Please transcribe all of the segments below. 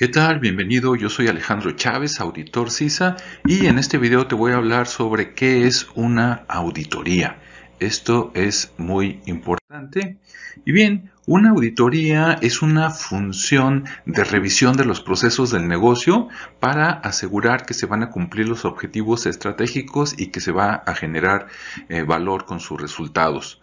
¿Qué tal? Bienvenido, yo soy Alejandro Chávez, auditor CISA, y en este video te voy a hablar sobre qué es una auditoría. Esto es muy importante. Y bien, una auditoría es una función de revisión de los procesos del negocio para asegurar que se van a cumplir los objetivos estratégicos y que se va a generar eh, valor con sus resultados.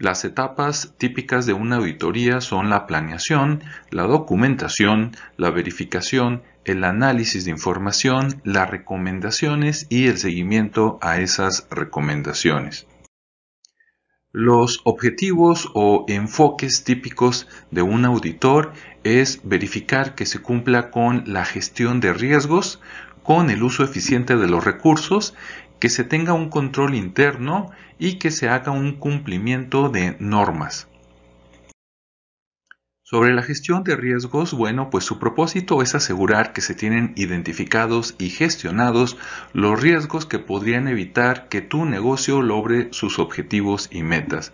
Las etapas típicas de una auditoría son la planeación, la documentación, la verificación, el análisis de información, las recomendaciones y el seguimiento a esas recomendaciones. Los objetivos o enfoques típicos de un auditor es verificar que se cumpla con la gestión de riesgos, con el uso eficiente de los recursos que se tenga un control interno y que se haga un cumplimiento de normas. Sobre la gestión de riesgos, bueno, pues su propósito es asegurar que se tienen identificados y gestionados los riesgos que podrían evitar que tu negocio logre sus objetivos y metas.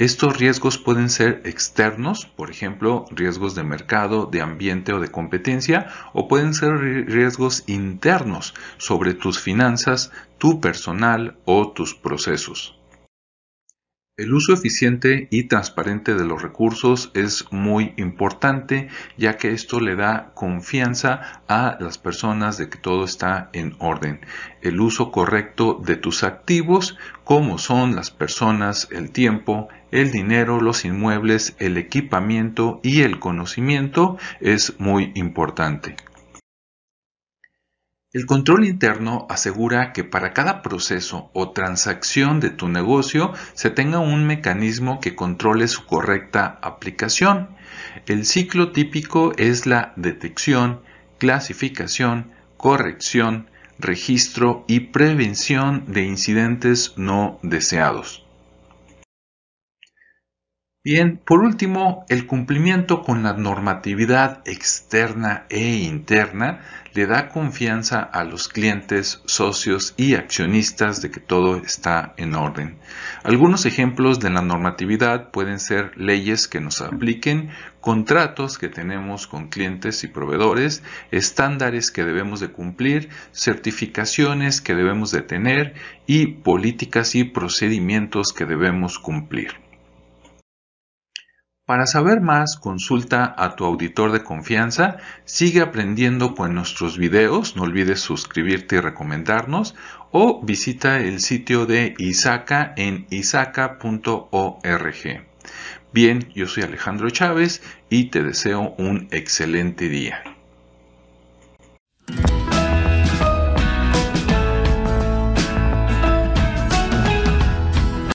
Estos riesgos pueden ser externos, por ejemplo, riesgos de mercado, de ambiente o de competencia, o pueden ser riesgos internos sobre tus finanzas, tu personal o tus procesos. El uso eficiente y transparente de los recursos es muy importante ya que esto le da confianza a las personas de que todo está en orden. El uso correcto de tus activos como son las personas, el tiempo, el dinero, los inmuebles, el equipamiento y el conocimiento es muy importante. El control interno asegura que para cada proceso o transacción de tu negocio se tenga un mecanismo que controle su correcta aplicación. El ciclo típico es la detección, clasificación, corrección, registro y prevención de incidentes no deseados. Bien, por último, el cumplimiento con la normatividad externa e interna le da confianza a los clientes, socios y accionistas de que todo está en orden. Algunos ejemplos de la normatividad pueden ser leyes que nos apliquen, contratos que tenemos con clientes y proveedores, estándares que debemos de cumplir, certificaciones que debemos de tener y políticas y procedimientos que debemos cumplir. Para saber más, consulta a tu auditor de confianza, sigue aprendiendo con nuestros videos, no olvides suscribirte y recomendarnos, o visita el sitio de Isaca en isaca.org. Bien, yo soy Alejandro Chávez y te deseo un excelente día.